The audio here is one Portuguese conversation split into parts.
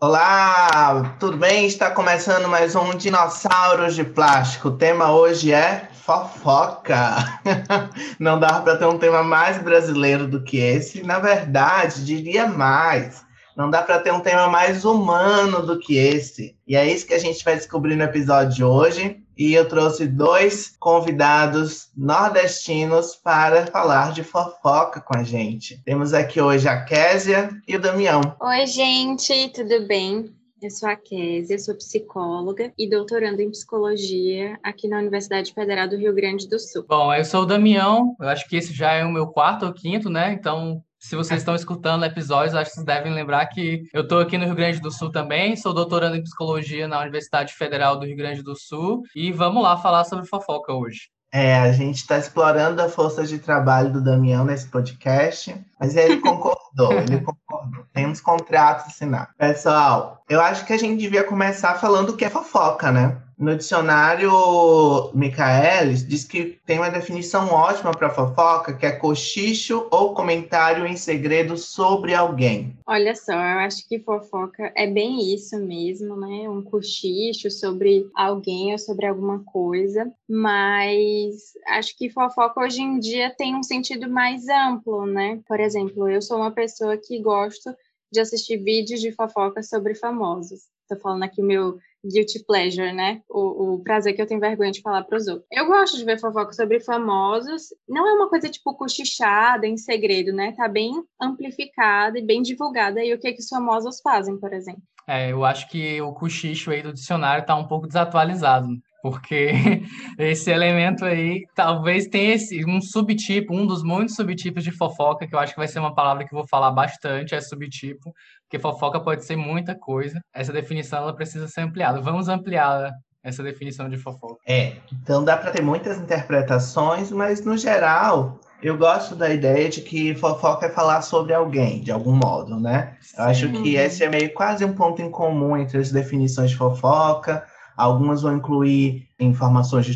Olá, tudo bem? Está começando mais um Dinossauros de Plástico. O tema hoje é fofoca. Não dá para ter um tema mais brasileiro do que esse. Na verdade, diria mais. Não dá para ter um tema mais humano do que esse. E é isso que a gente vai descobrir no episódio de hoje. E eu trouxe dois convidados nordestinos para falar de fofoca com a gente. Temos aqui hoje a Késia e o Damião. Oi, gente, tudo bem? Eu sou a Késia, sou psicóloga e doutoranda em psicologia aqui na Universidade Federal do Rio Grande do Sul. Bom, eu sou o Damião, eu acho que esse já é o meu quarto ou quinto, né? Então se vocês estão escutando episódios, acho que vocês devem lembrar que eu estou aqui no Rio Grande do Sul também, sou doutorando em psicologia na Universidade Federal do Rio Grande do Sul e vamos lá falar sobre fofoca hoje. É, a gente está explorando a força de trabalho do Damião nesse podcast, mas ele concordou, ele concordou. Temos contratos assinados. Pessoal, eu acho que a gente devia começar falando o que é fofoca, né? No dicionário Michaelis diz que tem uma definição ótima para fofoca, que é cochicho ou comentário em segredo sobre alguém. Olha só, eu acho que fofoca é bem isso mesmo, né? Um cochicho sobre alguém ou sobre alguma coisa, mas acho que fofoca hoje em dia tem um sentido mais amplo, né? Por exemplo, eu sou uma pessoa que gosto de assistir vídeos de fofoca sobre famosos. Estou falando aqui o meu guilty pleasure, né? O, o prazer que eu tenho vergonha de falar para os outros. Eu gosto de ver fofoca sobre famosos. Não é uma coisa tipo cochichada, em segredo, né? Tá bem amplificada e bem divulgada. E o que, que os famosos fazem, por exemplo? É, eu acho que o cochicho aí do dicionário tá um pouco desatualizado porque esse elemento aí talvez tenha esse, um subtipo, um dos muitos subtipos de fofoca, que eu acho que vai ser uma palavra que eu vou falar bastante, é subtipo, porque fofoca pode ser muita coisa. Essa definição ela precisa ser ampliada. Vamos ampliar essa definição de fofoca. É, então dá para ter muitas interpretações, mas no geral, eu gosto da ideia de que fofoca é falar sobre alguém, de algum modo, né? Eu acho que esse é meio quase um ponto em comum entre as definições de fofoca Algumas vão incluir informações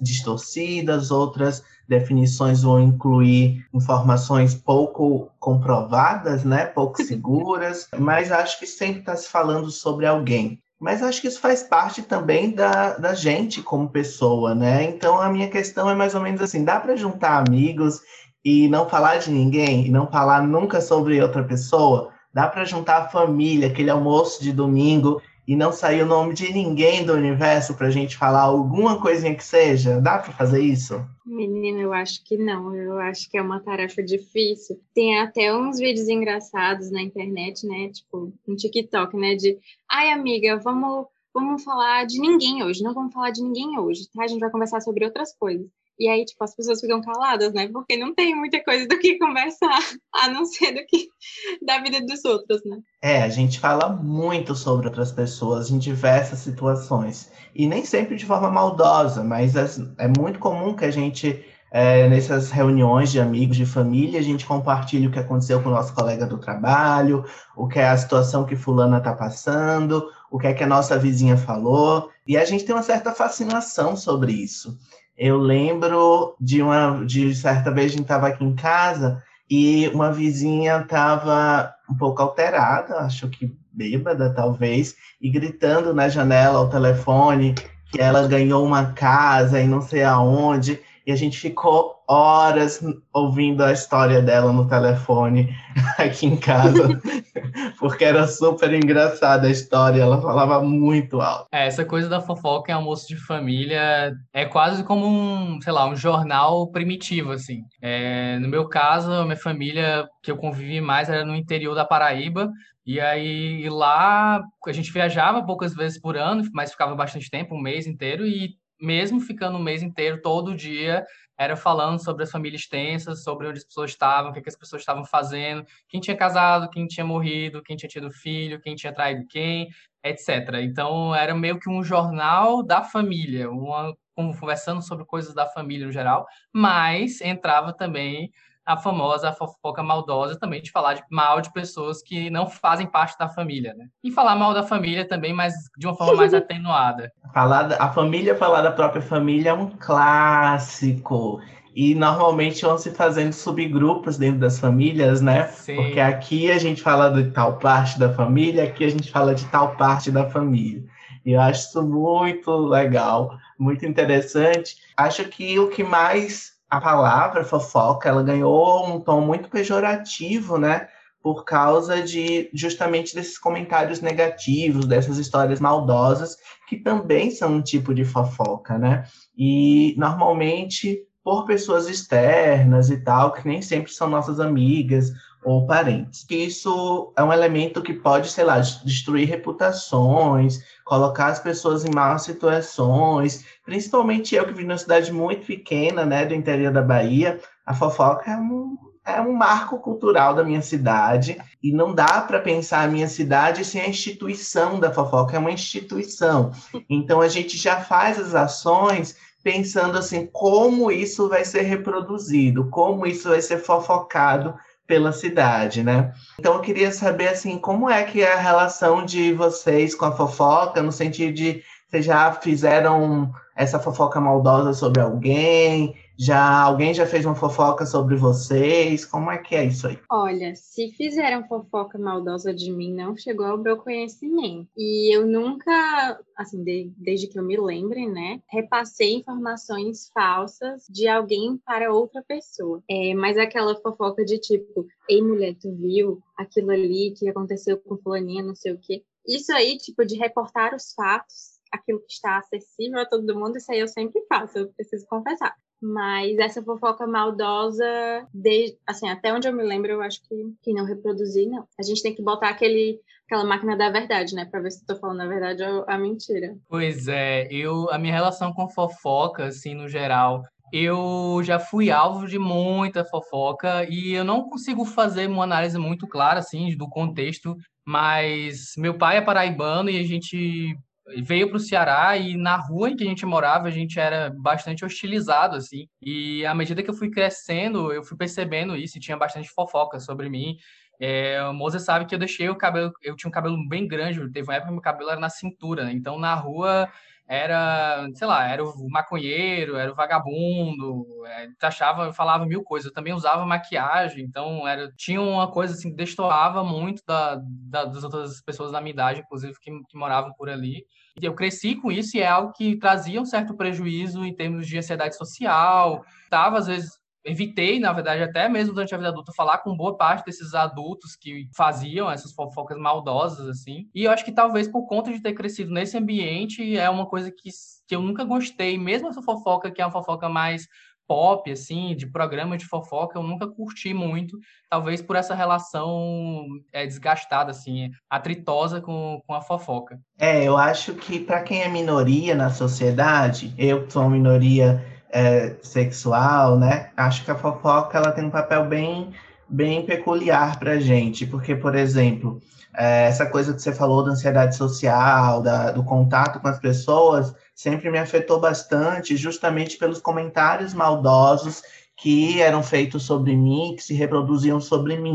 distorcidas, outras definições vão incluir informações pouco comprovadas, né, pouco seguras, mas acho que sempre está se falando sobre alguém. Mas acho que isso faz parte também da, da gente como pessoa, né? Então a minha questão é mais ou menos assim: dá para juntar amigos e não falar de ninguém, e não falar nunca sobre outra pessoa? Dá para juntar a família, aquele almoço de domingo e não sair o nome de ninguém do universo para a gente falar alguma coisinha que seja? Dá para fazer isso? Menina, eu acho que não. Eu acho que é uma tarefa difícil. Tem até uns vídeos engraçados na internet, né? Tipo, no TikTok, né? De, ai, amiga, vamos, vamos falar de ninguém hoje. Não vamos falar de ninguém hoje, tá? A gente vai conversar sobre outras coisas. E aí, tipo, as pessoas ficam caladas, né? Porque não tem muita coisa do que conversar, a não ser do que da vida dos outros, né? É, a gente fala muito sobre outras pessoas em diversas situações. E nem sempre de forma maldosa, mas é muito comum que a gente, é, nessas reuniões de amigos, de família, a gente compartilhe o que aconteceu com o nosso colega do trabalho, o que é a situação que fulana está passando, o que é que a nossa vizinha falou. E a gente tem uma certa fascinação sobre isso. Eu lembro de uma de certa vez a gente estava aqui em casa e uma vizinha estava um pouco alterada, acho que bêbada talvez, e gritando na janela ao telefone que ela ganhou uma casa e não sei aonde. E a gente ficou horas ouvindo a história dela no telefone aqui em casa, porque era super engraçada a história, ela falava muito alto. É, essa coisa da fofoca em almoço de família é quase como um, sei lá, um jornal primitivo, assim. É, no meu caso, a minha família que eu convivi mais era no interior da Paraíba, e aí lá a gente viajava poucas vezes por ano, mas ficava bastante tempo, um mês inteiro, e mesmo ficando um mês inteiro, todo dia, era falando sobre as famílias extensas, sobre onde as pessoas estavam, o que, que as pessoas estavam fazendo, quem tinha casado, quem tinha morrido, quem tinha tido filho, quem tinha traído quem, etc. Então, era meio que um jornal da família, uma, conversando sobre coisas da família no geral, mas entrava também a famosa fofoca maldosa também de falar de mal de pessoas que não fazem parte da família, né? E falar mal da família também, mas de uma forma mais atenuada. Falar da, a família falar da própria família é um clássico. e normalmente vão se fazendo subgrupos dentro das famílias, né? Sim. Porque aqui a gente fala de tal parte da família, aqui a gente fala de tal parte da família. E eu acho isso muito legal, muito interessante. Acho que o que mais a palavra fofoca, ela ganhou um tom muito pejorativo, né? Por causa de justamente desses comentários negativos, dessas histórias maldosas, que também são um tipo de fofoca, né? E normalmente por pessoas externas e tal, que nem sempre são nossas amigas ou parentes. Isso é um elemento que pode, sei lá, destruir reputações, colocar as pessoas em más situações. Principalmente eu que vim numa cidade muito pequena, né, do interior da Bahia, a fofoca é um, é um marco cultural da minha cidade e não dá para pensar a minha cidade sem a instituição da fofoca, é uma instituição. Então a gente já faz as ações pensando assim como isso vai ser reproduzido, como isso vai ser fofocado pela cidade, né? Então eu queria saber assim, como é que é a relação de vocês com a fofoca, no sentido de vocês já fizeram essa fofoca maldosa sobre alguém? Já alguém já fez uma fofoca sobre vocês? Como é que é isso aí? Olha, se fizeram fofoca maldosa de mim, não chegou ao meu conhecimento. E eu nunca, assim, de, desde que eu me lembre, né, repassei informações falsas de alguém para outra pessoa. É, mas aquela fofoca de tipo, ei mulher, tu viu aquilo ali que aconteceu com fulaninha, não sei o quê. Isso aí, tipo, de reportar os fatos aquilo que está acessível a todo mundo, isso aí eu sempre faço, eu preciso confessar. Mas essa fofoca maldosa, de, assim, até onde eu me lembro, eu acho que, que não reproduzi, não. A gente tem que botar aquele, aquela máquina da verdade, né? Pra ver se eu tô falando a verdade ou a mentira. Pois é, eu, a minha relação com fofoca, assim, no geral, eu já fui alvo de muita fofoca e eu não consigo fazer uma análise muito clara, assim, do contexto, mas meu pai é paraibano e a gente veio para o Ceará e na rua em que a gente morava a gente era bastante hostilizado assim e à medida que eu fui crescendo eu fui percebendo isso e tinha bastante fofoca sobre mim é, o Moza sabe que eu deixei o cabelo eu tinha um cabelo bem grande teve uma época que meu cabelo era na cintura né? então na rua era, sei lá, era o maconheiro, era o vagabundo, é, achava, falava mil coisas. Eu também usava maquiagem, então era, tinha uma coisa assim que destoava muito da, da, das outras pessoas da minha idade, inclusive, que, que moravam por ali. E eu cresci com isso e é algo que trazia um certo prejuízo em termos de ansiedade social. Tava, às vezes, evitei, na verdade, até mesmo durante a vida adulta, falar com boa parte desses adultos que faziam essas fofocas maldosas, assim. E eu acho que talvez por conta de ter crescido nesse ambiente, é uma coisa que, que eu nunca gostei. Mesmo essa fofoca, que é uma fofoca mais pop, assim, de programa de fofoca, eu nunca curti muito, talvez por essa relação é, desgastada, assim, atritosa com, com a fofoca. É, eu acho que para quem é minoria na sociedade, eu sou uma minoria é, sexual, né? Acho que a fofoca ela tem um papel bem, bem peculiar para gente, porque, por exemplo, é, essa coisa que você falou da ansiedade social, da, do contato com as pessoas, sempre me afetou bastante, justamente pelos comentários maldosos que eram feitos sobre mim, que se reproduziam sobre mim,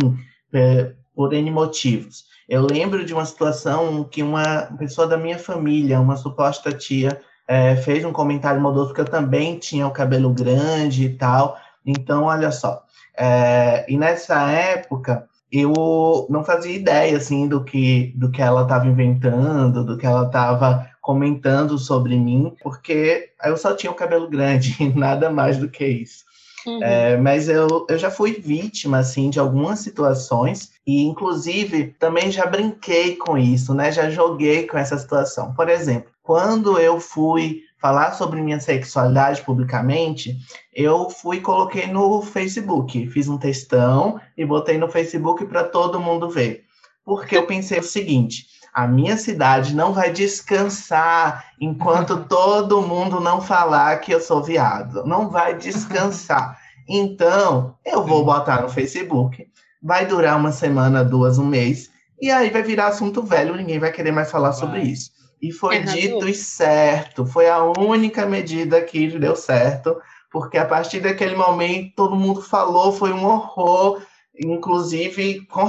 é, por N motivos. Eu lembro de uma situação que uma pessoa da minha família, uma suposta tia, é, fez um comentário maldoso, porque eu também tinha o cabelo grande e tal. Então, olha só. É, e nessa época, eu não fazia ideia, assim, do que, do que ela estava inventando, do que ela estava comentando sobre mim, porque eu só tinha o cabelo grande, nada mais do que isso. Uhum. É, mas eu, eu já fui vítima, assim, de algumas situações e, inclusive, também já brinquei com isso, né? Já joguei com essa situação. Por exemplo, quando eu fui falar sobre minha sexualidade publicamente, eu fui e coloquei no Facebook. Fiz um textão e botei no Facebook para todo mundo ver. Porque eu pensei o seguinte: a minha cidade não vai descansar enquanto todo mundo não falar que eu sou viado. Não vai descansar. Então, eu vou botar no Facebook. Vai durar uma semana, duas, um mês. E aí vai virar assunto velho, ninguém vai querer mais falar sobre isso. E foi é dito e certo. Foi a única medida que deu certo, porque a partir daquele momento todo mundo falou, foi um horror, inclusive com,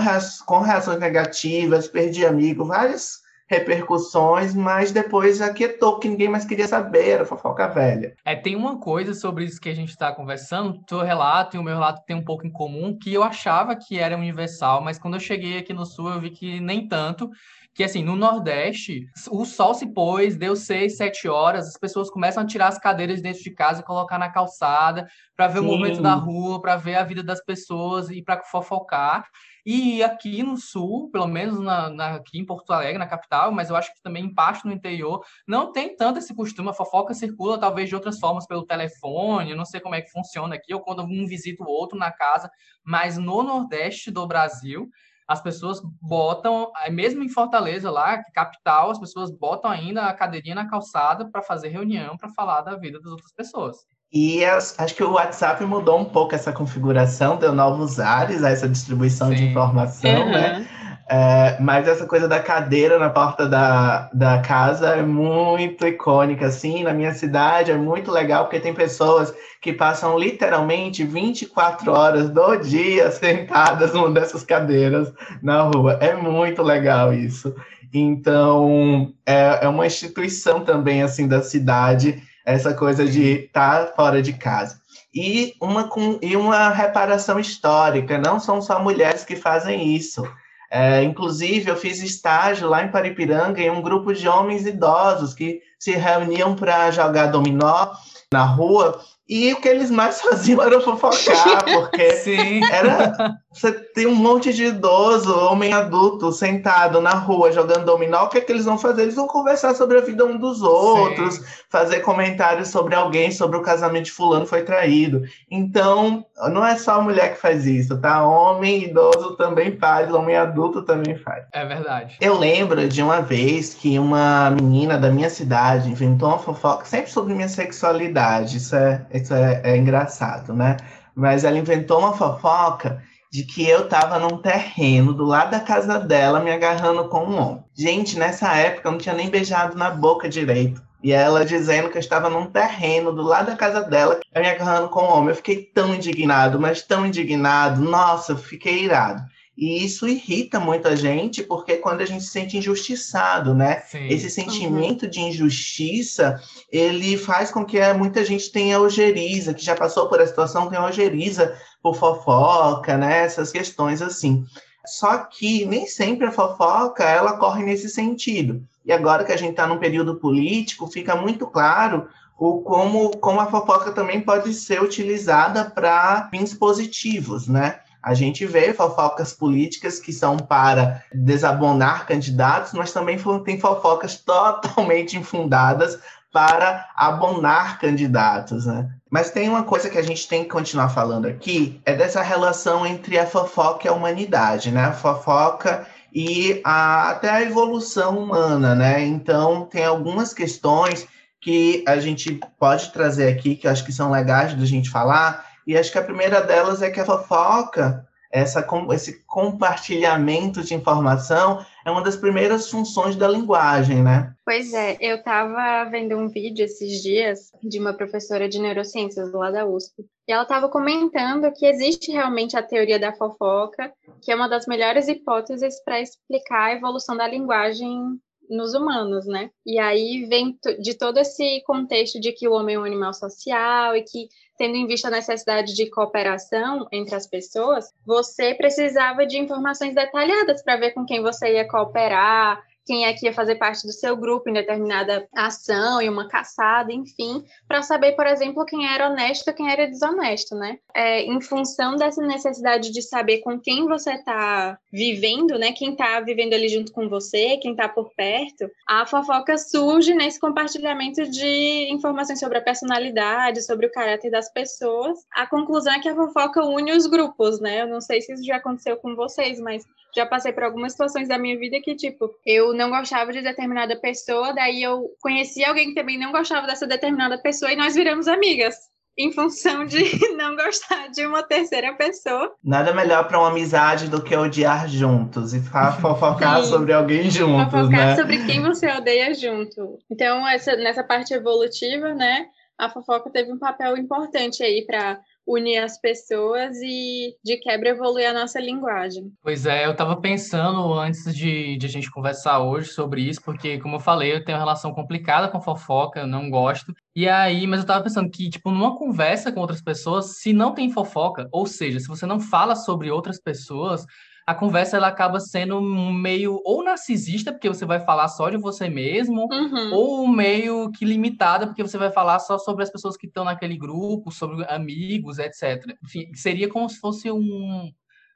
com reações negativas, perdi amigo, várias repercussões, mas depois aquietou, que ninguém mais queria saber, era fofoca velha. É, tem uma coisa sobre isso que a gente está conversando, teu relato e o meu relato tem um pouco em comum, que eu achava que era universal, mas quando eu cheguei aqui no Sul eu vi que nem tanto, que assim, no Nordeste, o sol se pôs, deu seis, sete horas, as pessoas começam a tirar as cadeiras dentro de casa e colocar na calçada para ver Sim. o movimento da rua, para ver a vida das pessoas e para fofocar. E aqui no sul, pelo menos na, na, aqui em Porto Alegre, na capital, mas eu acho que também em parte no interior, não tem tanto esse costume. A fofoca circula talvez de outras formas, pelo telefone, não sei como é que funciona aqui, ou quando um visita o outro na casa, mas no Nordeste do Brasil, as pessoas botam, mesmo em Fortaleza lá, capital, as pessoas botam ainda a cadeirinha na calçada para fazer reunião, para falar da vida das outras pessoas. E as, acho que o WhatsApp mudou um pouco essa configuração, deu novos ares a essa distribuição Sim. de informação, uhum. né? É, mas essa coisa da cadeira na porta da, da casa é muito icônica, assim, na minha cidade é muito legal, porque tem pessoas que passam literalmente 24 horas do dia sentadas numa dessas cadeiras na rua. É muito legal isso. Então, é, é uma instituição também, assim, da cidade, essa coisa de estar tá fora de casa. E uma, com, e uma reparação histórica, não são só mulheres que fazem isso. É, inclusive, eu fiz estágio lá em Paripiranga em um grupo de homens idosos que se reuniam para jogar dominó na rua e o que eles mais faziam era fofocar, porque Sim. era você tem um monte de idoso, homem adulto, sentado na rua jogando dominó, o que é que eles vão fazer? Eles vão conversar sobre a vida um dos outros, Sim. fazer comentários sobre alguém, sobre o casamento de fulano foi traído. Então, não é só a mulher que faz isso, tá? Homem idoso também faz, homem adulto também faz. É verdade. Eu lembro de uma vez que uma menina da minha cidade inventou uma fofoca sempre sobre minha sexualidade. Isso é, isso é, é engraçado, né? Mas ela inventou uma fofoca de que eu tava num terreno do lado da casa dela me agarrando com um homem. Gente, nessa época eu não tinha nem beijado na boca direito. E ela dizendo que eu estava num terreno do lado da casa dela, me agarrando com um homem. Eu fiquei tão indignado, mas tão indignado. Nossa, eu fiquei irado. E isso irrita muita gente, porque quando a gente se sente injustiçado, né? Sim. Esse sentimento uhum. de injustiça, ele faz com que muita gente tenha ojeriza, que já passou por a situação, tenha ojeriza por fofoca, né? Essas questões assim. Só que nem sempre a fofoca, ela corre nesse sentido. E agora que a gente está num período político, fica muito claro o como, como a fofoca também pode ser utilizada para fins positivos, né? A gente vê fofocas políticas que são para desabonar candidatos, mas também tem fofocas totalmente infundadas para abonar candidatos, né? Mas tem uma coisa que a gente tem que continuar falando aqui, é dessa relação entre a fofoca e a humanidade, né? A fofoca e a, até a evolução humana, né? Então, tem algumas questões que a gente pode trazer aqui, que eu acho que são legais da gente falar, e acho que a primeira delas é que a fofoca, essa, esse compartilhamento de informação, é uma das primeiras funções da linguagem, né? Pois é, eu estava vendo um vídeo esses dias de uma professora de neurociências lá da USP, e ela estava comentando que existe realmente a teoria da fofoca, que é uma das melhores hipóteses para explicar a evolução da linguagem nos humanos, né? E aí vem de todo esse contexto de que o homem é um animal social e que tendo em vista a necessidade de cooperação entre as pessoas, você precisava de informações detalhadas para ver com quem você ia cooperar, quem é que ia fazer parte do seu grupo em determinada ação e uma caçada, enfim, para saber, por exemplo, quem era honesto e quem era desonesto, né? É, em função dessa necessidade de saber com quem você está vivendo, né? Quem está vivendo ali junto com você, quem está por perto, a fofoca surge nesse compartilhamento de informações sobre a personalidade, sobre o caráter das pessoas. A conclusão é que a fofoca une os grupos, né? Eu não sei se isso já aconteceu com vocês, mas já passei por algumas situações da minha vida que, tipo, eu não gostava de determinada pessoa, daí eu conheci alguém que também não gostava dessa determinada pessoa e nós viramos amigas. Em função de não gostar de uma terceira pessoa. Nada melhor para uma amizade do que odiar juntos e fofocar Sim. sobre alguém juntos, fofocar né? sobre quem você odeia junto. Então, essa, nessa parte evolutiva, né, a fofoca teve um papel importante aí para unir as pessoas e, de quebra, evoluir a nossa linguagem. Pois é, eu estava pensando antes de, de a gente conversar hoje sobre isso, porque, como eu falei, eu tenho uma relação complicada com fofoca, eu não gosto. E aí, mas eu estava pensando que, tipo, numa conversa com outras pessoas, se não tem fofoca, ou seja, se você não fala sobre outras pessoas, a conversa ela acaba sendo meio ou narcisista, porque você vai falar só de você mesmo, uhum. ou meio que limitada, porque você vai falar só sobre as pessoas que estão naquele grupo, sobre amigos, etc. Enfim, seria como se fosse um,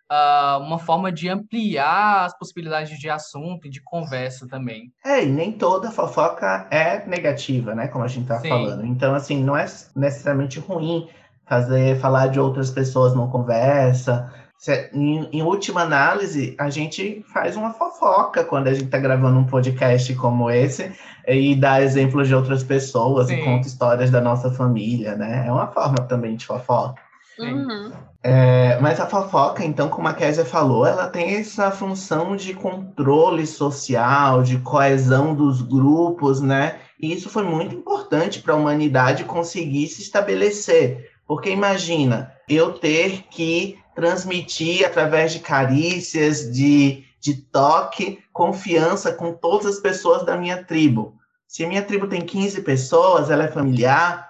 uh, uma forma de ampliar as possibilidades de assunto e de conversa também. É, e nem toda fofoca é negativa, né? Como a gente tá Sim. falando. Então, assim, não é necessariamente ruim fazer falar de outras pessoas numa conversa em, em, última análise, a gente faz uma fofoca quando a gente está gravando um podcast como esse e dá exemplos de outras pessoas Sim. e conta histórias da nossa família, né? É uma forma também de fofoca. Uhum. É, mas a fofoca, então, como a Kézia falou, ela tem essa função de controle social, de coesão dos grupos, né? E isso foi muito importante para a humanidade conseguir se estabelecer. Porque imagina, eu ter que transmitir através de carícias, de, de toque, confiança com todas as pessoas da minha tribo. Se a minha tribo tem 15 pessoas, ela é familiar,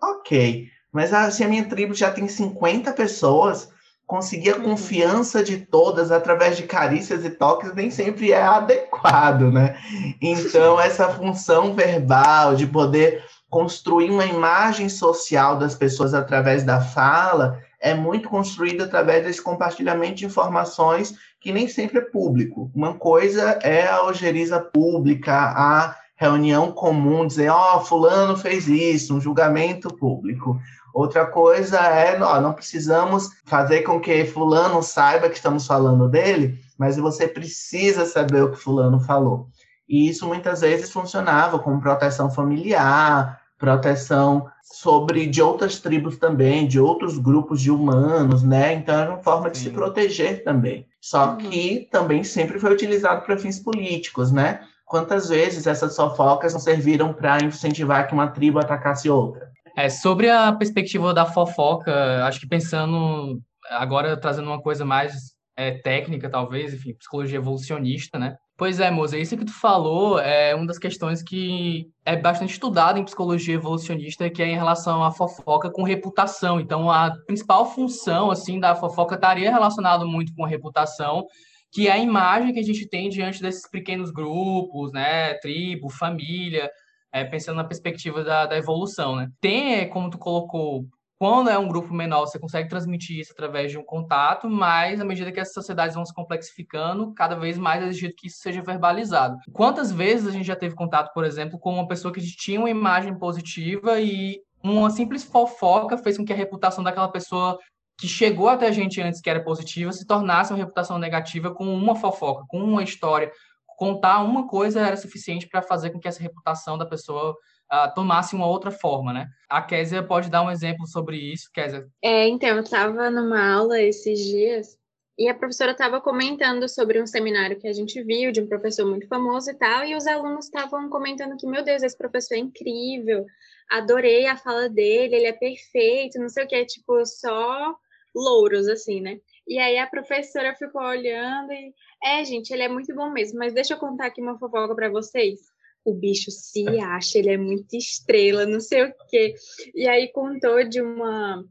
ok. Mas a, se a minha tribo já tem 50 pessoas, conseguir a uhum. confiança de todas através de carícias e toques nem sempre é adequado, né? Então, essa função verbal de poder construir uma imagem social das pessoas através da fala é muito construído através desse compartilhamento de informações que nem sempre é público. Uma coisa é a ojeriza pública, a reunião comum, dizer, ó, oh, fulano fez isso, um julgamento público. Outra coisa é, ó, não precisamos fazer com que fulano saiba que estamos falando dele, mas você precisa saber o que fulano falou. E isso muitas vezes funcionava como proteção familiar, proteção sobre de outras tribos também, de outros grupos de humanos, né? Então era uma forma de Sim. se proteger também. Só uhum. que também sempre foi utilizado para fins políticos, né? Quantas vezes essas fofocas não serviram para incentivar que uma tribo atacasse outra? É, sobre a perspectiva da fofoca, acho que pensando agora trazendo uma coisa mais é, técnica, talvez, enfim, psicologia evolucionista, né? Pois é, moça, isso que tu falou é uma das questões que é bastante estudada em psicologia evolucionista, que é em relação à fofoca com reputação. Então, a principal função, assim, da fofoca estaria relacionada muito com a reputação, que é a imagem que a gente tem diante desses pequenos grupos, né, tribo, família, é, pensando na perspectiva da, da evolução, né. Tem, como tu colocou, quando é um grupo menor, você consegue transmitir isso através de um contato, mas à medida que as sociedades vão se complexificando, cada vez mais é exigido que isso seja verbalizado. Quantas vezes a gente já teve contato, por exemplo, com uma pessoa que tinha uma imagem positiva e uma simples fofoca fez com que a reputação daquela pessoa que chegou até a gente antes que era positiva se tornasse uma reputação negativa com uma fofoca, com uma história. Contar uma coisa era suficiente para fazer com que essa reputação da pessoa uh, tomasse uma outra forma, né? A Késia pode dar um exemplo sobre isso, Késia? É, então, eu estava numa aula esses dias e a professora estava comentando sobre um seminário que a gente viu de um professor muito famoso e tal, e os alunos estavam comentando que, meu Deus, esse professor é incrível, adorei a fala dele, ele é perfeito, não sei o que, é tipo só louros, assim, né? E aí a professora ficou olhando e, é, gente, ele é muito bom mesmo, mas deixa eu contar aqui uma fofoca para vocês o bicho se acha, ele é muito estrela, não sei o quê. E aí contou de uma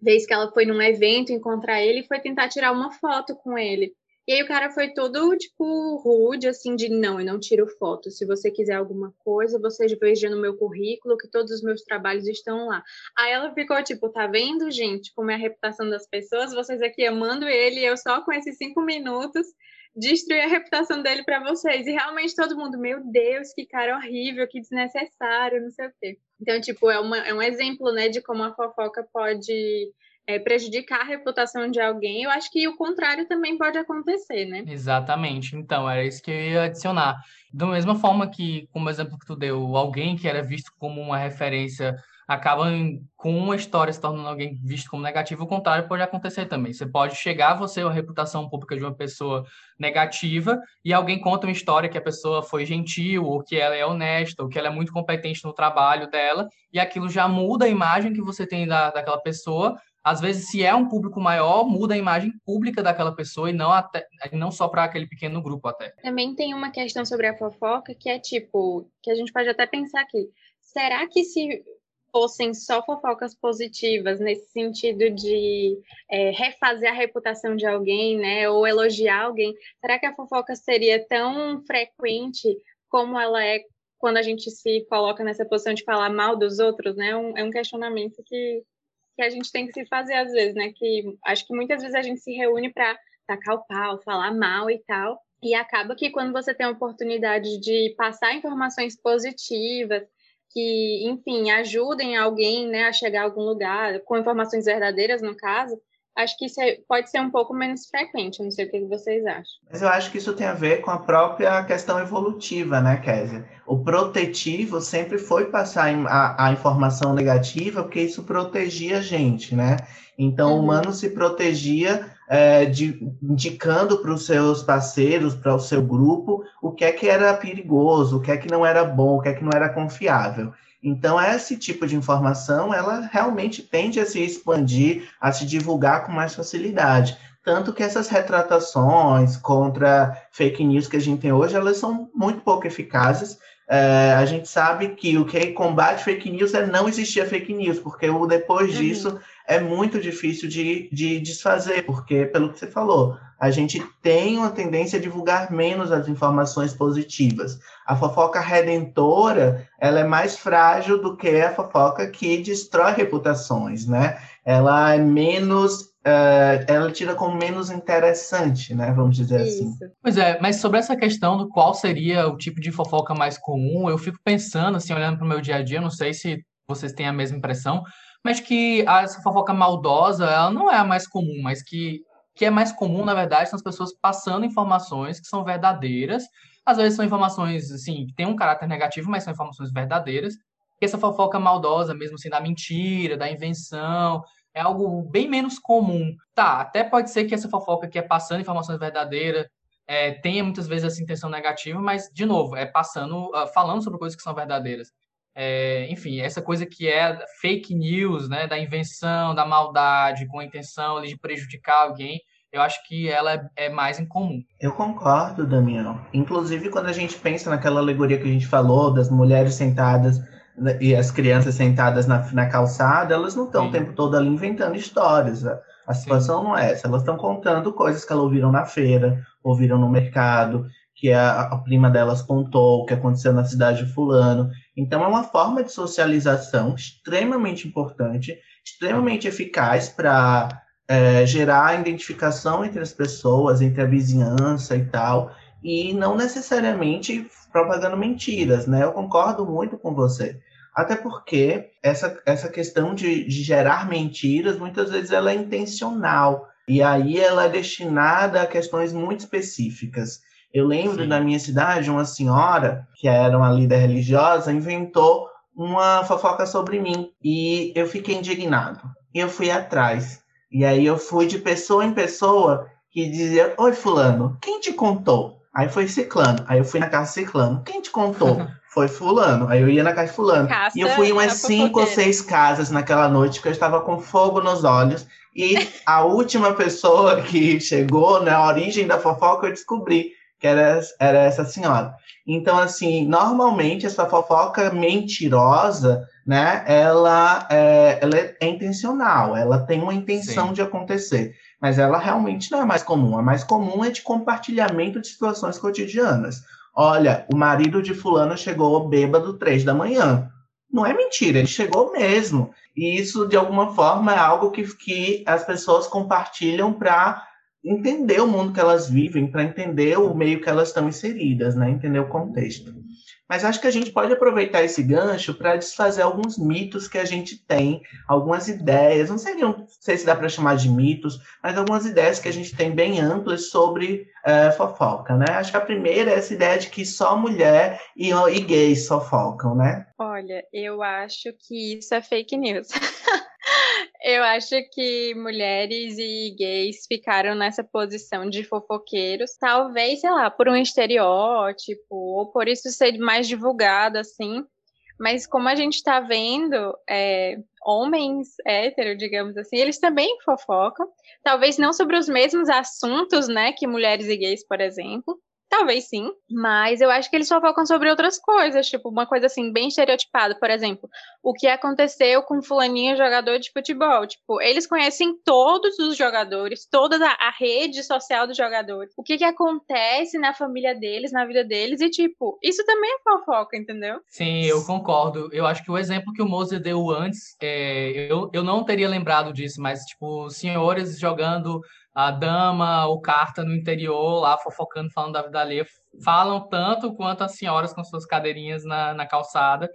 vez que ela foi num evento encontrar ele e foi tentar tirar uma foto com ele. E aí o cara foi todo, tipo, rude, assim, de não, eu não tiro foto. Se você quiser alguma coisa, você veja no meu currículo que todos os meus trabalhos estão lá. Aí ela ficou, tipo, tá vendo, gente, como é a reputação das pessoas? Vocês aqui amando ele, eu só com esses cinco minutos destruir a reputação dele para vocês. E realmente todo mundo, meu Deus, que cara horrível, que desnecessário, não sei o quê. Então, tipo, é, uma, é um exemplo, né, de como a fofoca pode é, prejudicar a reputação de alguém. Eu acho que o contrário também pode acontecer, né? Exatamente. Então, era isso que eu ia adicionar. Da mesma forma que, como exemplo que tu deu, alguém que era visto como uma referência acaba com uma história se tornando alguém visto como negativo, o contrário pode acontecer também. Você pode chegar a você a reputação pública de uma pessoa negativa e alguém conta uma história que a pessoa foi gentil, ou que ela é honesta, ou que ela é muito competente no trabalho dela, e aquilo já muda a imagem que você tem da, daquela pessoa às vezes, se é um público maior, muda a imagem pública daquela pessoa e não, até, não só para aquele pequeno grupo até. Também tem uma questão sobre a fofoca que é tipo, que a gente pode até pensar aqui. Será que se fossem só fofocas positivas, nesse sentido de é, refazer a reputação de alguém, né, ou elogiar alguém, será que a fofoca seria tão frequente como ela é quando a gente se coloca nessa posição de falar mal dos outros, né? Um, é um questionamento que que a gente tem que se fazer às vezes, né? Que acho que muitas vezes a gente se reúne para tacar o pau, falar mal e tal. E acaba que quando você tem a oportunidade de passar informações positivas, que, enfim, ajudem alguém né, a chegar a algum lugar, com informações verdadeiras, no caso, acho que isso é, pode ser um pouco menos frequente. Não sei o que vocês acham. Mas eu acho que isso tem a ver com a própria questão evolutiva, né, Kézia? O protetivo sempre foi passar a, a informação negativa, porque isso protegia a gente, né? Então, uhum. o humano se protegia é, de, indicando para os seus parceiros, para o seu grupo, o que é que era perigoso, o que é que não era bom, o que é que não era confiável. Então, esse tipo de informação, ela realmente tende a se expandir, a se divulgar com mais facilidade. Tanto que essas retratações contra fake news que a gente tem hoje, elas são muito pouco eficazes. É, a gente sabe que o que combate fake news é não existir fake news, porque o depois uhum. disso é muito difícil de, de desfazer, porque, pelo que você falou, a gente tem uma tendência a divulgar menos as informações positivas. A fofoca redentora, ela é mais frágil do que a fofoca que destrói reputações, né? Ela é menos uh, ela tira como menos interessante, né? Vamos dizer assim. Isso. assim. Pois é, mas sobre essa questão do qual seria o tipo de fofoca mais comum, eu fico pensando, assim, olhando para o meu dia a dia, não sei se vocês têm a mesma impressão, mas que essa fofoca maldosa, ela não é a mais comum, mas que, que é mais comum, na verdade, são as pessoas passando informações que são verdadeiras. Às vezes são informações, assim, que têm um caráter negativo, mas são informações verdadeiras. E essa fofoca maldosa, mesmo assim, da mentira, da invenção, é algo bem menos comum. Tá, até pode ser que essa fofoca que é passando informações verdadeiras é, tenha muitas vezes essa intenção negativa, mas, de novo, é passando, uh, falando sobre coisas que são verdadeiras. É, enfim, essa coisa que é fake news, né, da invenção, da maldade, com a intenção de prejudicar alguém, eu acho que ela é, é mais incomum. Eu concordo, Damião. Inclusive, quando a gente pensa naquela alegoria que a gente falou, das mulheres sentadas e as crianças sentadas na, na calçada, elas não estão o tempo todo ali inventando histórias. A, a situação Sim. não é essa. Elas estão contando coisas que elas ouviram na feira, ouviram no mercado, que a, a prima delas contou, o que aconteceu na cidade de fulano. Então, é uma forma de socialização extremamente importante, extremamente eficaz para é, gerar identificação entre as pessoas, entre a vizinhança e tal, e não necessariamente propagando mentiras, né? Eu concordo muito com você. Até porque essa, essa questão de, de gerar mentiras, muitas vezes ela é intencional. E aí ela é destinada a questões muito específicas. Eu lembro Sim. da minha cidade, uma senhora, que era uma líder religiosa, inventou uma fofoca sobre mim. E eu fiquei indignado. E eu fui atrás. E aí eu fui de pessoa em pessoa que dizia: Oi, Fulano, quem te contou? Aí foi Ciclano. Aí eu fui na casa Ciclano. Quem te contou? Foi fulano. Aí eu ia na casa de fulano. e eu fui em umas cinco ou seis casas naquela noite que eu estava com fogo nos olhos. E a última pessoa que chegou na né, origem da fofoca eu descobri que era, era essa senhora. Então, assim, normalmente essa fofoca mentirosa, né, ela é, ela é intencional, ela tem uma intenção Sim. de acontecer, mas ela realmente não é mais comum. A mais comum é de compartilhamento de situações cotidianas. Olha, o marido de fulano chegou bêbado três da manhã. Não é mentira, ele chegou mesmo. E isso, de alguma forma, é algo que, que as pessoas compartilham para entender o mundo que elas vivem, para entender o meio que elas estão inseridas, né? Entender o contexto. Mas acho que a gente pode aproveitar esse gancho para desfazer alguns mitos que a gente tem, algumas ideias, não sei, não sei se dá para chamar de mitos, mas algumas ideias que a gente tem bem amplas sobre é, fofoca, né? Acho que a primeira é essa ideia de que só mulher e, e gays fofocam, né? Olha, eu acho que isso é fake news. Eu acho que mulheres e gays ficaram nessa posição de fofoqueiros, talvez, sei lá, por um estereótipo, ou por isso ser mais divulgado, assim. Mas como a gente está vendo, é, homens héteros, digamos assim, eles também fofocam. Talvez não sobre os mesmos assuntos, né, que mulheres e gays, por exemplo, Talvez sim, mas eu acho que eles só focam sobre outras coisas, tipo, uma coisa assim, bem estereotipada, por exemplo, o que aconteceu com fulaninho jogador de futebol, tipo, eles conhecem todos os jogadores, toda a, rede social dos jogadores, o que que acontece na família deles, na vida deles, e tipo, isso também é fofoca, entendeu? Sim, eu concordo, eu acho que o exemplo que o Moser deu antes, é, eu, eu não teria lembrado disso, mas, tipo, senhores jogando a dama ou carta no interior, lá fofocando, falando da vida alheia, falam tanto quanto as senhoras com suas cadeirinhas na, na calçada.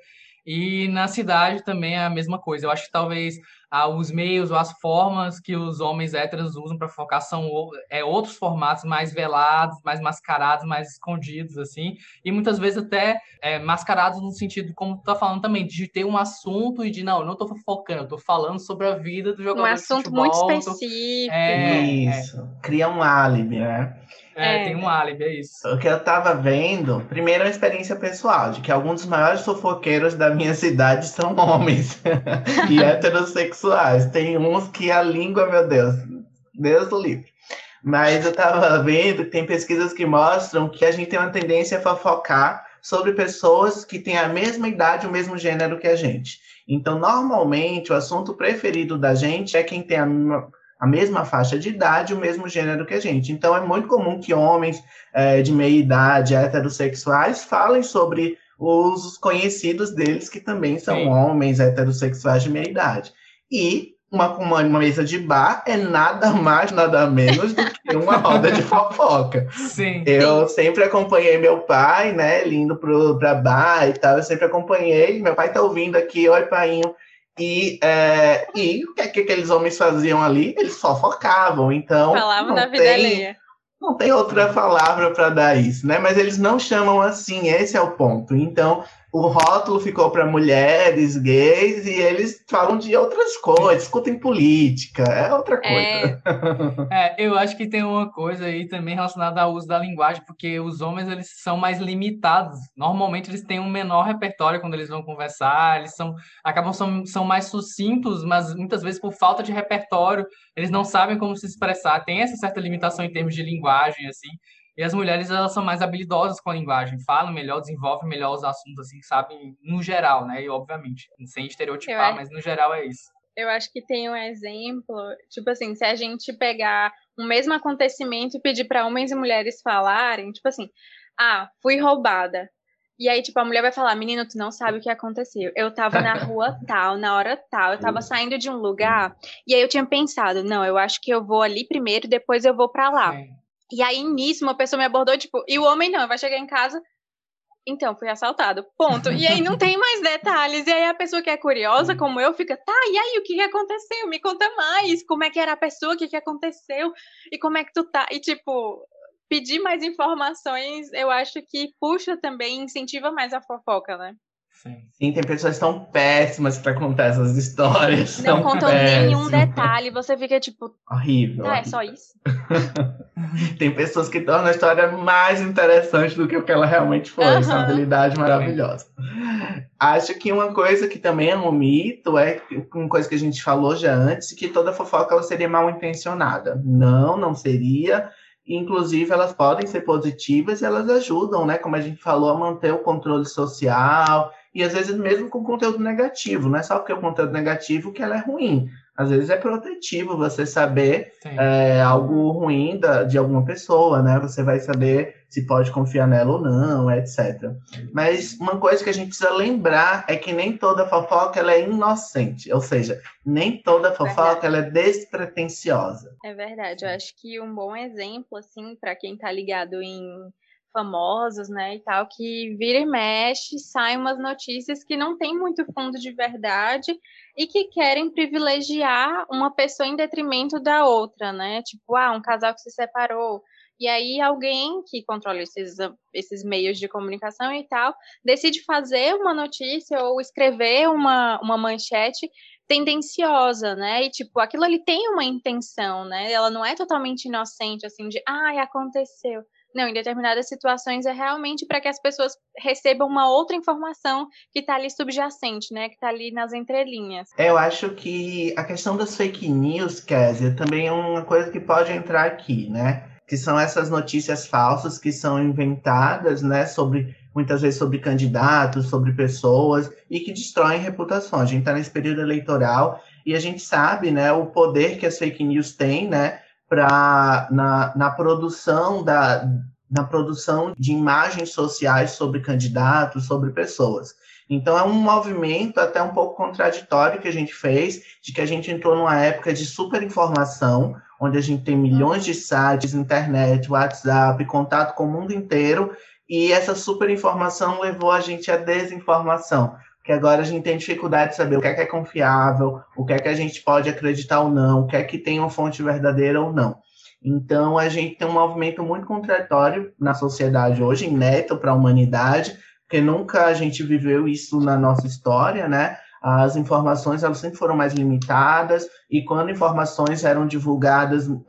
E na cidade também é a mesma coisa. Eu acho que talvez ah, os meios ou as formas que os homens héteros usam para focar são é, outros formatos mais velados, mais mascarados, mais escondidos, assim. E muitas vezes até é, mascarados no sentido, como tu tá falando também, de ter um assunto e de, não, eu não tô focando, eu tô falando sobre a vida do jogador Um assunto futebol, muito específico. É, Isso. É. Cria um álibi, né? É, é, tem um álibi, é isso. O que eu tava vendo, primeiro é uma experiência pessoal, de que alguns dos maiores fofoqueiros da minha cidade são homens e heterossexuais. Tem uns que a língua, meu Deus, Deus do livre. Mas eu tava vendo que tem pesquisas que mostram que a gente tem uma tendência a fofocar sobre pessoas que têm a mesma idade, o mesmo gênero que a gente. Então, normalmente, o assunto preferido da gente é quem tem a a mesma faixa de idade, o mesmo gênero que a gente. Então, é muito comum que homens é, de meia idade, heterossexuais, falem sobre os conhecidos deles, que também são Sim. homens heterossexuais de meia idade. E uma, uma, uma, mesa de bar é nada mais, nada menos do que uma roda de fofoca. Sim. Eu sempre acompanhei meu pai, né, indo para bar e tal, eu sempre acompanhei. Meu pai tá ouvindo aqui, oi, painho e, é, e o que, que aqueles homens faziam ali? Eles fofocavam, então. Falavam da vida alheia. Não tem outra palavra para dar isso, né? Mas eles não chamam assim, esse é o ponto. Então, o rótulo ficou para mulheres gays e eles falam de outras coisas, discutem política, é outra coisa. É. é. eu acho que tem uma coisa aí também relacionada ao uso da linguagem, porque os homens eles são mais limitados. Normalmente eles têm um menor repertório quando eles vão conversar, eles são acabam são, são mais sucintos, mas muitas vezes por falta de repertório, eles não sabem como se expressar. Tem essa certa limitação em termos de linguagem assim. E as mulheres, elas são mais habilidosas com a linguagem, falam melhor, desenvolvem melhor os assuntos, assim, sabem, no geral, né? E, obviamente, sem estereotipar, mas no geral é isso. Eu acho que tem um exemplo, tipo assim, se a gente pegar um mesmo acontecimento e pedir para homens e mulheres falarem, tipo assim, ah, fui roubada. E aí, tipo, a mulher vai falar, menino, tu não sabe o que aconteceu. Eu tava na rua tal, na hora tal, eu tava saindo de um lugar, e aí eu tinha pensado, não, eu acho que eu vou ali primeiro, depois eu vou para lá. Sim. E aí, nisso, uma pessoa me abordou, tipo, e o homem não, vai chegar em casa, então, fui assaltado, ponto. E aí não tem mais detalhes. E aí a pessoa que é curiosa, como eu, fica, tá, e aí o que aconteceu? Me conta mais. Como é que era a pessoa, o que, que aconteceu? E como é que tu tá? E tipo, pedir mais informações, eu acho que puxa também, incentiva mais a fofoca, né? Sim. Sim, tem pessoas que são péssimas para contar essas histórias. Não contam nenhum detalhe, você fica tipo. Horrível. Ah, é só isso. tem pessoas que tornam a história mais interessante do que o que ela realmente foi. Uhum. Isso é uma habilidade maravilhosa. Acho que uma coisa que também é um mito é uma coisa que a gente falou já antes, que toda fofoca ela seria mal intencionada. Não, não seria. Inclusive, elas podem ser positivas e elas ajudam, né? Como a gente falou, a manter o controle social e às vezes mesmo com conteúdo negativo, não é só porque o conteúdo negativo que ela é ruim. Às vezes é protetivo você saber é, algo ruim da, de alguma pessoa, né? Você vai saber se pode confiar nela ou não, etc. Mas uma coisa que a gente precisa lembrar é que nem toda fofoca ela é inocente, ou seja, nem toda fofoca ela é despretensiosa. É verdade. Eu acho que um bom exemplo, assim, para quem está ligado em famosos, né, e tal, que vira e mexe, saem umas notícias que não tem muito fundo de verdade e que querem privilegiar uma pessoa em detrimento da outra, né? Tipo, ah, um casal que se separou. E aí alguém que controla esses, esses meios de comunicação e tal, decide fazer uma notícia ou escrever uma, uma manchete tendenciosa, né? E tipo, aquilo ali tem uma intenção, né? Ela não é totalmente inocente, assim, de ai, aconteceu Não, em determinadas situações é realmente para que as pessoas recebam uma outra informação que está ali subjacente, né? Que está ali nas entrelinhas. Eu acho que a questão das fake news, Kézia, também é uma coisa que pode entrar aqui, né? Que são essas notícias falsas que são inventadas, né? Sobre muitas vezes sobre candidatos, sobre pessoas e que destroem reputações. A gente está nesse período eleitoral e a gente sabe, né? O poder que as fake news têm, né? Para na, na produção da na produção de imagens sociais sobre candidatos, sobre pessoas. Então é um movimento até um pouco contraditório que a gente fez, de que a gente entrou numa época de superinformação, onde a gente tem milhões de sites, internet, WhatsApp, contato com o mundo inteiro, e essa superinformação levou a gente à desinformação que agora a gente tem dificuldade de saber o que é que é confiável, o que é que a gente pode acreditar ou não, o que é que tem uma fonte verdadeira ou não. Então, a gente tem um movimento muito contraditório na sociedade hoje, inédito para a humanidade, porque nunca a gente viveu isso na nossa história, né? As informações elas sempre foram mais limitadas e quando informações eram divulgadas uh,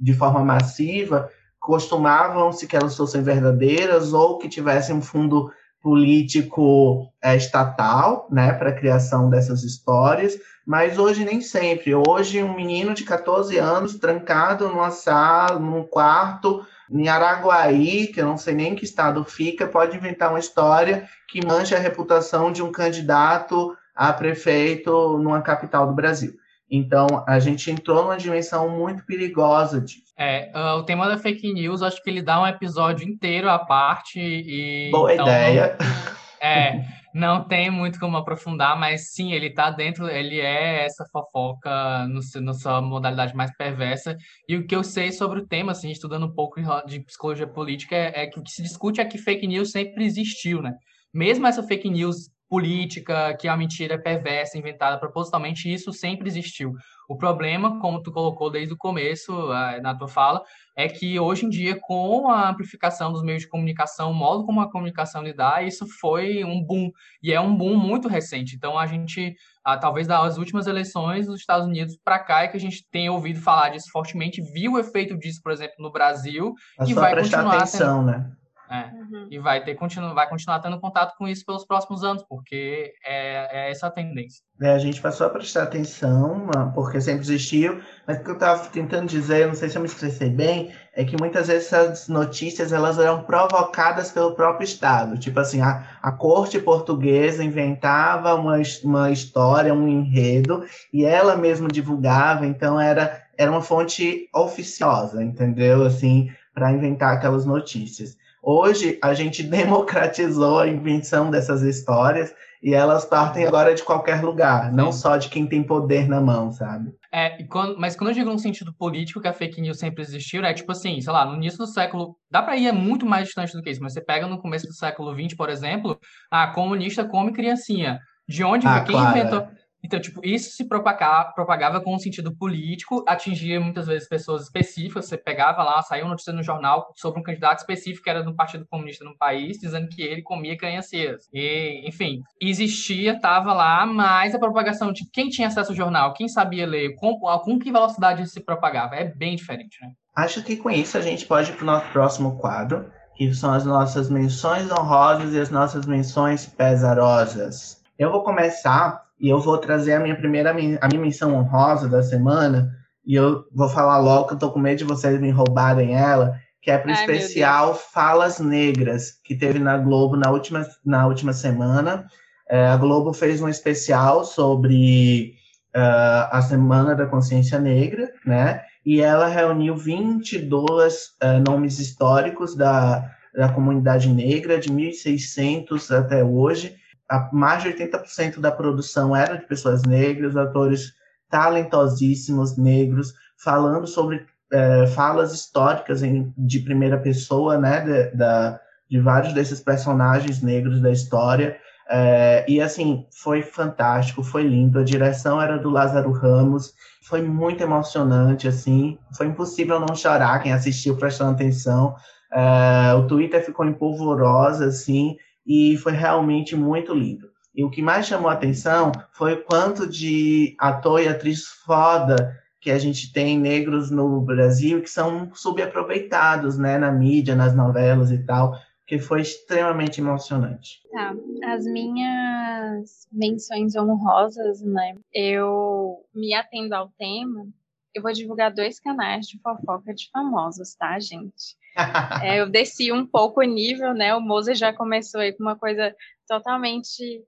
de forma massiva, costumavam-se que elas fossem verdadeiras ou que tivessem um fundo político é, estatal, né, para a criação dessas histórias, mas hoje nem sempre. Hoje, um menino de 14 anos trancado numa sala, num quarto, em Araguaí, que eu não sei nem que estado fica, pode inventar uma história que mancha a reputação de um candidato a prefeito numa capital do Brasil. Então, a gente entrou numa dimensão muito perigosa disso. É, uh, o tema da fake news, acho que ele dá um episódio inteiro à parte e... Boa então, ideia. É, não tem muito como aprofundar, mas sim, ele está dentro, ele é essa fofoca no, na sua modalidade mais perversa. E o que eu sei sobre o tema, assim, estudando um pouco de psicologia política, é, é que o que se discute é que fake news sempre existiu, né? Mesmo essa fake news política, que é uma mentira perversa, inventada propositalmente, isso sempre existiu. O problema, como tu colocou desde o começo na tua fala, é que hoje em dia, com a amplificação dos meios de comunicação, o modo como a comunicação lidar, isso foi um boom. E é um boom muito recente. Então, a gente, talvez das últimas eleições dos Estados Unidos para cá, é que a gente tem ouvido falar disso fortemente, viu o efeito disso, por exemplo, no Brasil, é e vai continuar. Atenção, tendo... né? É. Uhum. E vai ter continu, vai continuar tendo contato com isso pelos próximos anos, porque é, é essa a tendência. É, a gente passou a prestar atenção, porque sempre existiu, mas o que eu estava tentando dizer, não sei se eu me expressei bem, é que muitas vezes essas notícias elas eram provocadas pelo próprio Estado. Tipo assim, a, a corte portuguesa inventava uma, uma história, um enredo, e ela mesma divulgava, então era, era uma fonte oficiosa, entendeu? Assim, para inventar aquelas notícias. Hoje a gente democratizou a invenção dessas histórias e elas partem agora de qualquer lugar, não só de quem tem poder na mão, sabe? É, quando, mas quando eu digo no sentido político que a fake news sempre existiu, é tipo assim, sei lá, no início do século, dá para ir muito mais distante do que isso, mas você pega no começo do século XX, por exemplo, a comunista come criancinha. De onde ah, quem claro. inventou então, tipo, isso se propagava, com um sentido político, atingia muitas vezes pessoas específicas. Você pegava lá, saiu uma notícia no jornal sobre um candidato específico que era do Partido Comunista no país, dizendo que ele comia crianças. E, enfim, existia, estava lá, mas a propagação de quem tinha acesso ao jornal, quem sabia ler, com, com que velocidade isso se propagava, é bem diferente, né? Acho que com isso a gente pode ir para o nosso próximo quadro, que são as nossas menções honrosas e as nossas menções pesarosas. Eu vou começar e eu vou trazer a minha primeira a minha missão honrosa da semana e eu vou falar logo que eu tô com medo de vocês me roubarem ela, que é para o especial Falas Negras, que teve na Globo na última, na última semana. É, a Globo fez um especial sobre uh, a Semana da Consciência Negra, né? E ela reuniu 22 uh, nomes históricos da, da comunidade negra, de 1.600 até hoje, a, mais de 80% da produção era de pessoas negras, atores talentosíssimos negros, falando sobre é, falas históricas em, de primeira pessoa, né, de, da, de vários desses personagens negros da história. É, e assim, foi fantástico, foi lindo. A direção era do Lázaro Ramos, foi muito emocionante, assim. Foi impossível não chorar quem assistiu prestando atenção. É, o Twitter ficou em polvorosa, assim e foi realmente muito lindo. E o que mais chamou a atenção foi o quanto de ator e atriz foda que a gente tem negros no Brasil que são subaproveitados, né, na mídia, nas novelas e tal, que foi extremamente emocionante. Tá, as minhas menções honrosas, né, eu me atendo ao tema, eu vou divulgar dois canais de fofoca de famosos, tá, gente? é, eu desci um pouco o nível, né, o Moza já começou aí com uma coisa totalmente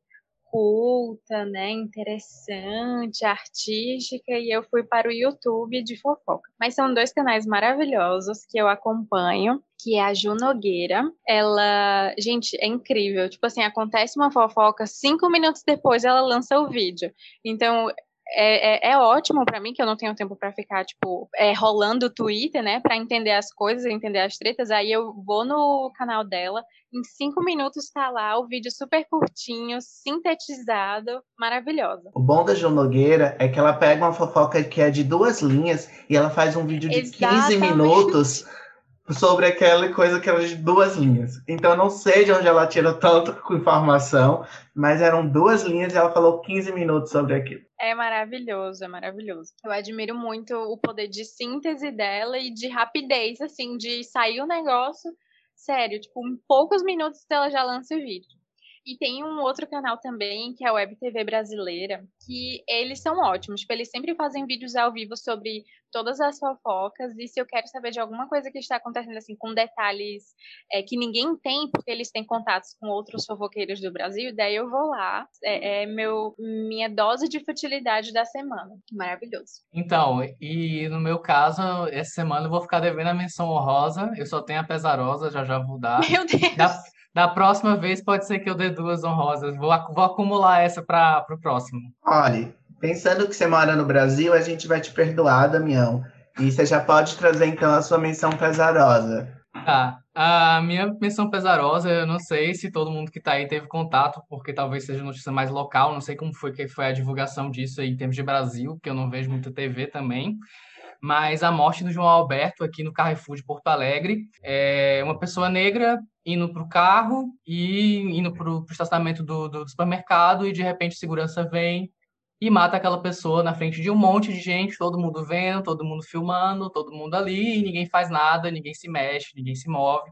culta, né, interessante, artística, e eu fui para o YouTube de fofoca. Mas são dois canais maravilhosos que eu acompanho, que é a Ju Nogueira. Ela, gente, é incrível. Tipo assim, acontece uma fofoca, cinco minutos depois ela lança o vídeo. Então, é, é, é, ótimo para mim, que eu não tenho tempo para ficar, tipo, é, rolando o Twitter, né, para entender as coisas, entender as tretas. Aí eu vou no canal dela, em cinco minutos tá lá o vídeo super curtinho, sintetizado, maravilhoso. O bom da João Nogueira é que ela pega uma fofoca que é de duas linhas e ela faz um vídeo de Exatamente. 15 minutos sobre aquela coisa que era de duas linhas. Então não sei de onde ela tirou tanta informação, mas eram duas linhas e ela falou 15 minutos sobre aquilo. É maravilhoso, é maravilhoso. Eu admiro muito o poder de síntese dela e de rapidez, assim, de sair o negócio Sério, tipo, em poucos minutos ela já lança o vídeo. E tem um outro canal também, que é a Web TV Brasileira, que eles são ótimos. Tipo, eles sempre fazem vídeos ao vivo sobre todas as fofocas. E se eu quero saber de alguma coisa que está acontecendo, assim, com detalhes é, que ninguém tem, porque eles têm contatos com outros fofoqueiros do Brasil, daí eu vou lá. É, é meu, minha dose de futilidade da semana. Maravilhoso. Então, e no meu caso, essa semana eu vou ficar devendo a menção honrosa. Eu só tenho a pesarosa, já já vou dar. Meu Deus! Da da próxima vez pode ser que eu dê duas honrosas. Vou, vou acumular essa para o próximo. Olha, pensando que você mora no Brasil, a gente vai te perdoar, Damião. E você já pode trazer então a sua menção pesarosa. Tá. A minha menção pesarosa, eu não sei se todo mundo que está aí teve contato, porque talvez seja notícia mais local, não sei como foi que foi a divulgação disso aí em termos de Brasil, que eu não vejo muita TV também mas a morte do João Alberto aqui no Carrefour de Porto Alegre. É uma pessoa negra indo para o carro e indo para o estacionamento do, do, supermercado e de repente segurança vem e mata aquela pessoa na frente de um monte de gente, todo mundo vendo, todo mundo filmando, todo mundo ali, e ninguém faz nada, ninguém se mexe, ninguém se move.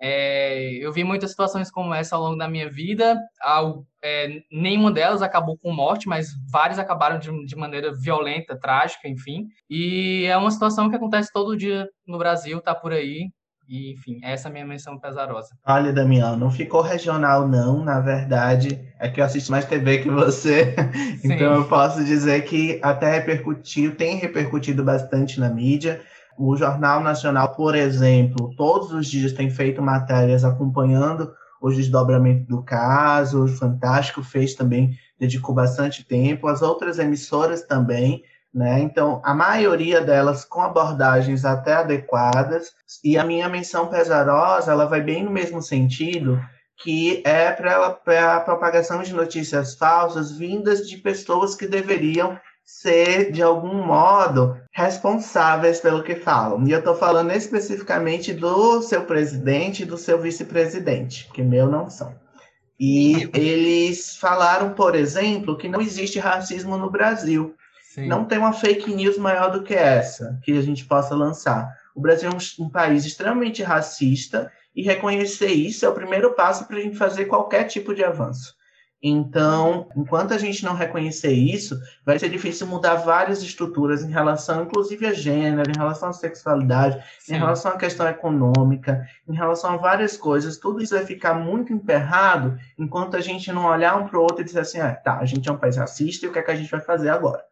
É, eu vi muitas situações como essa ao longo da minha vida. Ao, é, nenhuma delas acabou com morte, mas várias acabaram de, de, maneira violenta, trágica, enfim. E é uma situação que acontece todo dia no Brasil, tá por aí. E, enfim, essa é a minha menção pesarosa. Olha, Damião, não ficou regional, não. Na verdade, é que eu assisto mais TV que você. então eu posso dizer que até repercutiu, tem repercutido bastante na mídia. O Jornal Nacional, por exemplo, todos os dias tem feito matérias acompanhando o desdobramento do caso. O Fantástico fez também, dedicou bastante tempo. As outras emissoras também. Né? Então, a maioria delas com abordagens até adequadas, e a minha menção pesarosa, ela vai bem no mesmo sentido, que é para a propagação de notícias falsas vindas de pessoas que deveriam ser, de algum modo, responsáveis pelo que falam. E eu estou falando especificamente do seu presidente e do seu vice-presidente, que meu não são. E eles falaram, por exemplo, que não existe racismo no Brasil. Sim. Não tem uma fake news maior do que essa que a gente possa lançar. O Brasil é um, um país extremamente racista e reconhecer isso é o primeiro passo para a gente fazer qualquer tipo de avanço. Então, enquanto a gente não reconhecer isso, vai ser difícil mudar várias estruturas em relação, inclusive a gênero, em relação à sexualidade, Sim. em relação à questão econômica, em relação a várias coisas. Tudo isso vai ficar muito emperrado enquanto a gente não olhar um para o outro e dizer assim: ah, tá, a gente é um país racista e o que é que a gente vai fazer agora?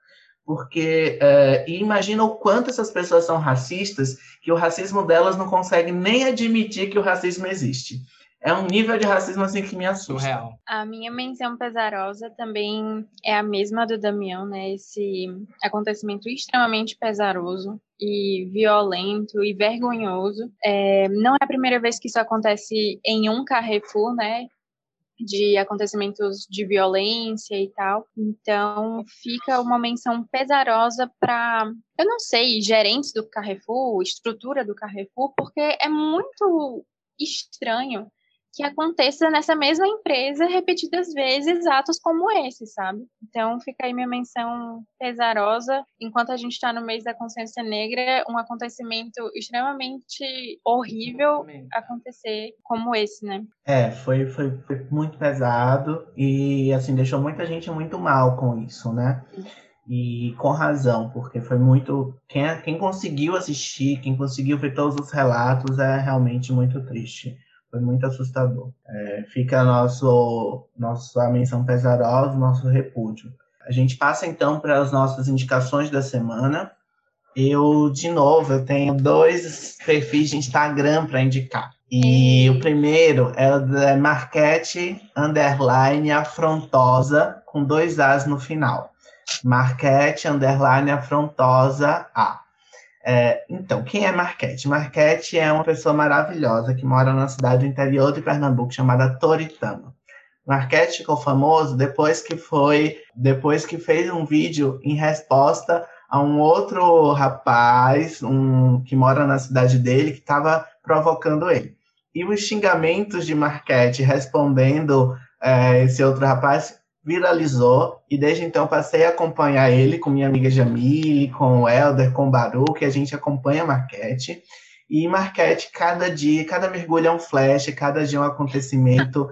Porque é, imagina o quanto essas pessoas são racistas que o racismo delas não consegue nem admitir que o racismo existe é um nível de racismo assim que me assusta. Surreal. A minha menção pesarosa também é a mesma do Damião, né? Esse acontecimento extremamente pesaroso e violento e vergonhoso. É, não é a primeira vez que isso acontece em um Carrefour, né? De acontecimentos de violência e tal. Então, fica uma menção pesarosa para, eu não sei, gerentes do Carrefour, estrutura do Carrefour, porque é muito estranho que aconteça nessa mesma empresa repetidas vezes atos como esse, sabe? Então fica aí minha menção pesarosa, enquanto a gente está no mês da consciência negra, um acontecimento extremamente horrível acontecer como esse, né? É, foi, foi, foi muito pesado e assim deixou muita gente muito mal com isso, né? E com razão, porque foi muito. Quem, quem conseguiu assistir, quem conseguiu ver todos os relatos, é realmente muito triste. Foi muito assustador. É, fica nosso, nossa menção pesarosa, nosso repúdio. A gente passa então para as nossas indicações da semana. Eu, de novo, eu tenho dois perfis de Instagram para indicar. E o primeiro é o da Marquete Underline Afrontosa, com dois As no final. Marquete underline afrontosa A. É, então, quem é Marquete? Marquete é uma pessoa maravilhosa que mora na cidade do interior de Pernambuco chamada Toritama. Marquete ficou famoso depois que foi, depois que fez um vídeo em resposta a um outro rapaz, um que mora na cidade dele, que estava provocando ele. E os xingamentos de Marquete respondendo é, esse outro rapaz viralizou e desde então passei a acompanhar ele com minha amiga Jamile, com o Helder, com o Baru, que a gente acompanha a Marquete. E Marquete, cada dia, cada mergulho é um flash, cada dia é um acontecimento.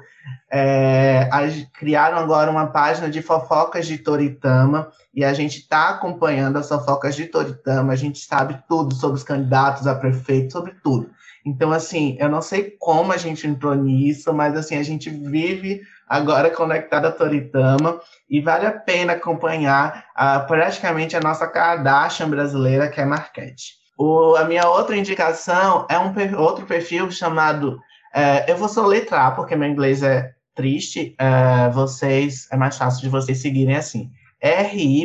É, criaram agora uma página de fofocas de Toritama e a gente está acompanhando as fofocas de Toritama. A gente sabe tudo sobre os candidatos a prefeito, sobre tudo. Então, assim, eu não sei como a gente entrou nisso, mas assim, a gente vive agora conectada a Toritama, e vale a pena acompanhar uh, praticamente a nossa Kardashian brasileira, que é Marquete. O, a minha outra indicação é um outro perfil chamado. Uh, eu vou soletrar, porque meu inglês é triste, uh, vocês é mais fácil de vocês seguirem assim. R-Y-A-N-O-T-T-L-E-Y.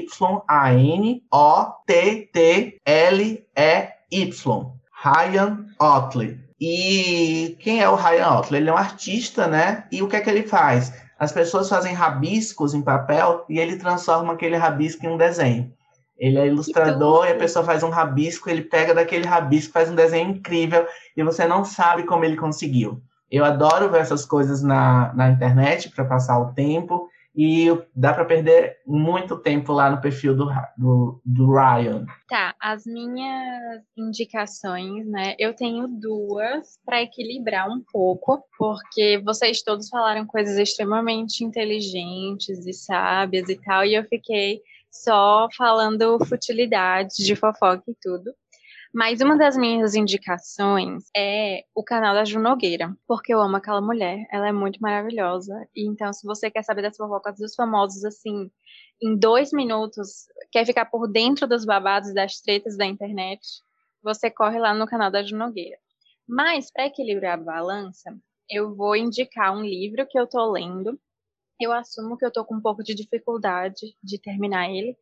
Ryan Otley. E quem é o Ryan Otley? Ele é um artista, né? E o que é que ele faz? As pessoas fazem rabiscos em papel e ele transforma aquele rabisco em um desenho. Ele é ilustrador e a pessoa faz um rabisco, ele pega daquele rabisco, faz um desenho incrível e você não sabe como ele conseguiu. Eu adoro ver essas coisas na, na internet para passar o tempo e dá para perder muito tempo lá no perfil do, do, do, Ryan. Tá, as minhas indicações, né? Eu tenho duas para equilibrar um pouco, porque vocês todos falaram coisas extremamente inteligentes e sábias e tal, e eu fiquei só falando futilidades de fofoca e tudo. Mas uma das minhas indicações é o canal da Ju Nogueira, porque eu amo aquela mulher, ela é muito maravilhosa. E então, se você quer saber das fofocas dos famosos, assim, em dois minutos, quer ficar por dentro dos babados das tretas da internet, você corre lá no canal da Ju Nogueira. Mas, para equilibrar a balança, eu vou indicar um livro que eu tô lendo. Eu assumo que eu tô com um pouco de dificuldade de terminar ele,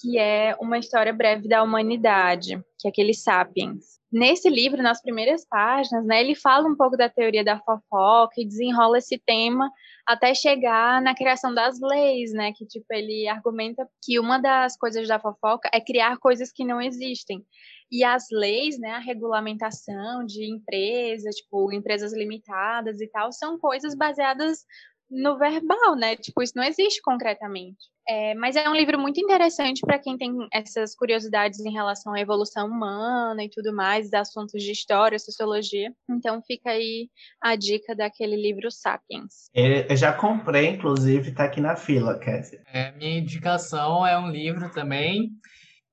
que é uma história breve da humanidade, que é aquele Sapiens. Nesse livro, nas primeiras páginas, né, ele fala um pouco da teoria da fofoca e desenrola esse tema até chegar na criação das leis, né, que tipo ele argumenta que uma das coisas da fofoca é criar coisas que não existem. E as leis, né, a regulamentação de empresas, tipo, empresas limitadas e tal, são coisas baseadas no verbal, né? Tipo, isso não existe concretamente. É, mas é um livro muito interessante para quem tem essas curiosidades em relação à evolução humana e tudo mais, assuntos de história, sociologia. Então fica aí a dica daquele livro Sapiens. Eu já comprei, inclusive, está aqui na fila, Cassie. É, minha indicação é um livro também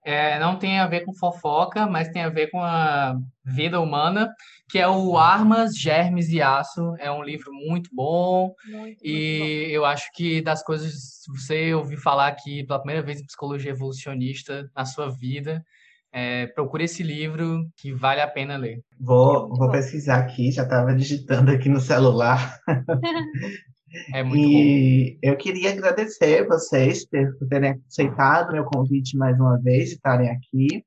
é, não tem a ver com fofoca, mas tem a ver com a vida humana, que é o Armas, Germes e Aço. É um livro muito bom muito, e muito bom. eu acho que das coisas, você ouvir falar aqui pela primeira vez em psicologia evolucionista na sua vida, é, procure esse livro que vale a pena ler. Vou, vou pesquisar aqui, já estava digitando aqui no celular. É muito e bom. eu queria agradecer vocês por terem aceitado meu convite mais uma vez, estarem aqui.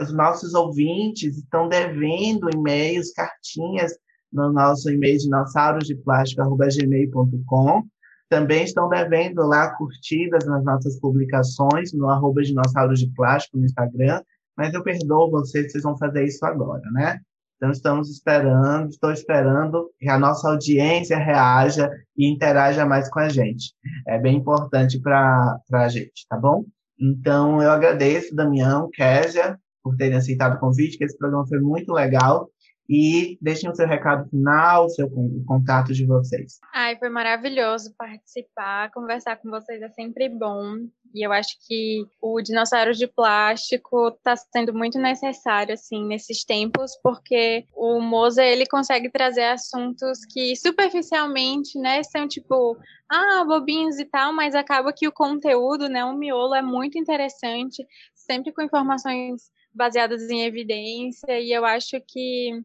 Os nossos ouvintes estão devendo e-mails, cartinhas no nosso e-mail dinossaurodeplástico.gmail.com. Também estão devendo lá curtidas nas nossas publicações no arroba dinossauros de plástico no Instagram, mas eu perdoo vocês, vocês vão fazer isso agora, né? Então, estamos esperando, estou esperando que a nossa audiência reaja e interaja mais com a gente. É bem importante para a gente, tá bom? Então, eu agradeço, Damião, Késia, por terem aceitado o convite, que esse programa foi muito legal. E deixem o seu recado final, o seu o contato de vocês. Ai, foi maravilhoso participar, conversar com vocês é sempre bom. E eu acho que o dinossauro de plástico está sendo muito necessário assim nesses tempos, porque o Moza ele consegue trazer assuntos que superficialmente, né, são tipo, ah, bobinhos e tal, mas acaba que o conteúdo, né, o miolo é muito interessante, sempre com informações baseadas em evidência, e eu acho que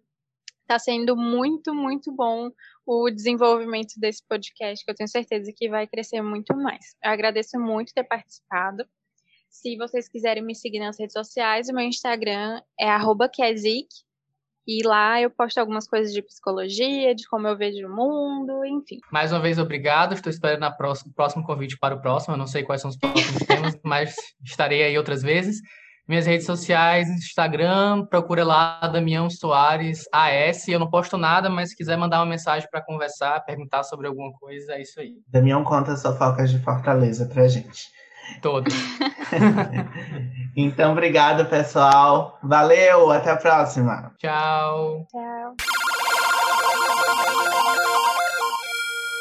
Está sendo muito, muito bom o desenvolvimento desse podcast, que eu tenho certeza que vai crescer muito mais. Eu agradeço muito ter participado. Se vocês quiserem me seguir nas redes sociais, o meu Instagram é @kezik e lá eu posto algumas coisas de psicologia, de como eu vejo o mundo, enfim. Mais uma vez, obrigado. Estou esperando o próximo, próximo convite para o próximo. Eu não sei quais são os próximos temas, mas estarei aí outras vezes. Minhas redes sociais, Instagram, procura lá Damião Soares AS. Eu não posto nada, mas se quiser mandar uma mensagem para conversar, perguntar sobre alguma coisa, é isso aí. Damião conta as fofocas de Fortaleza pra gente. Todas. então, obrigado, pessoal. Valeu, até a próxima. Tchau. Tchau.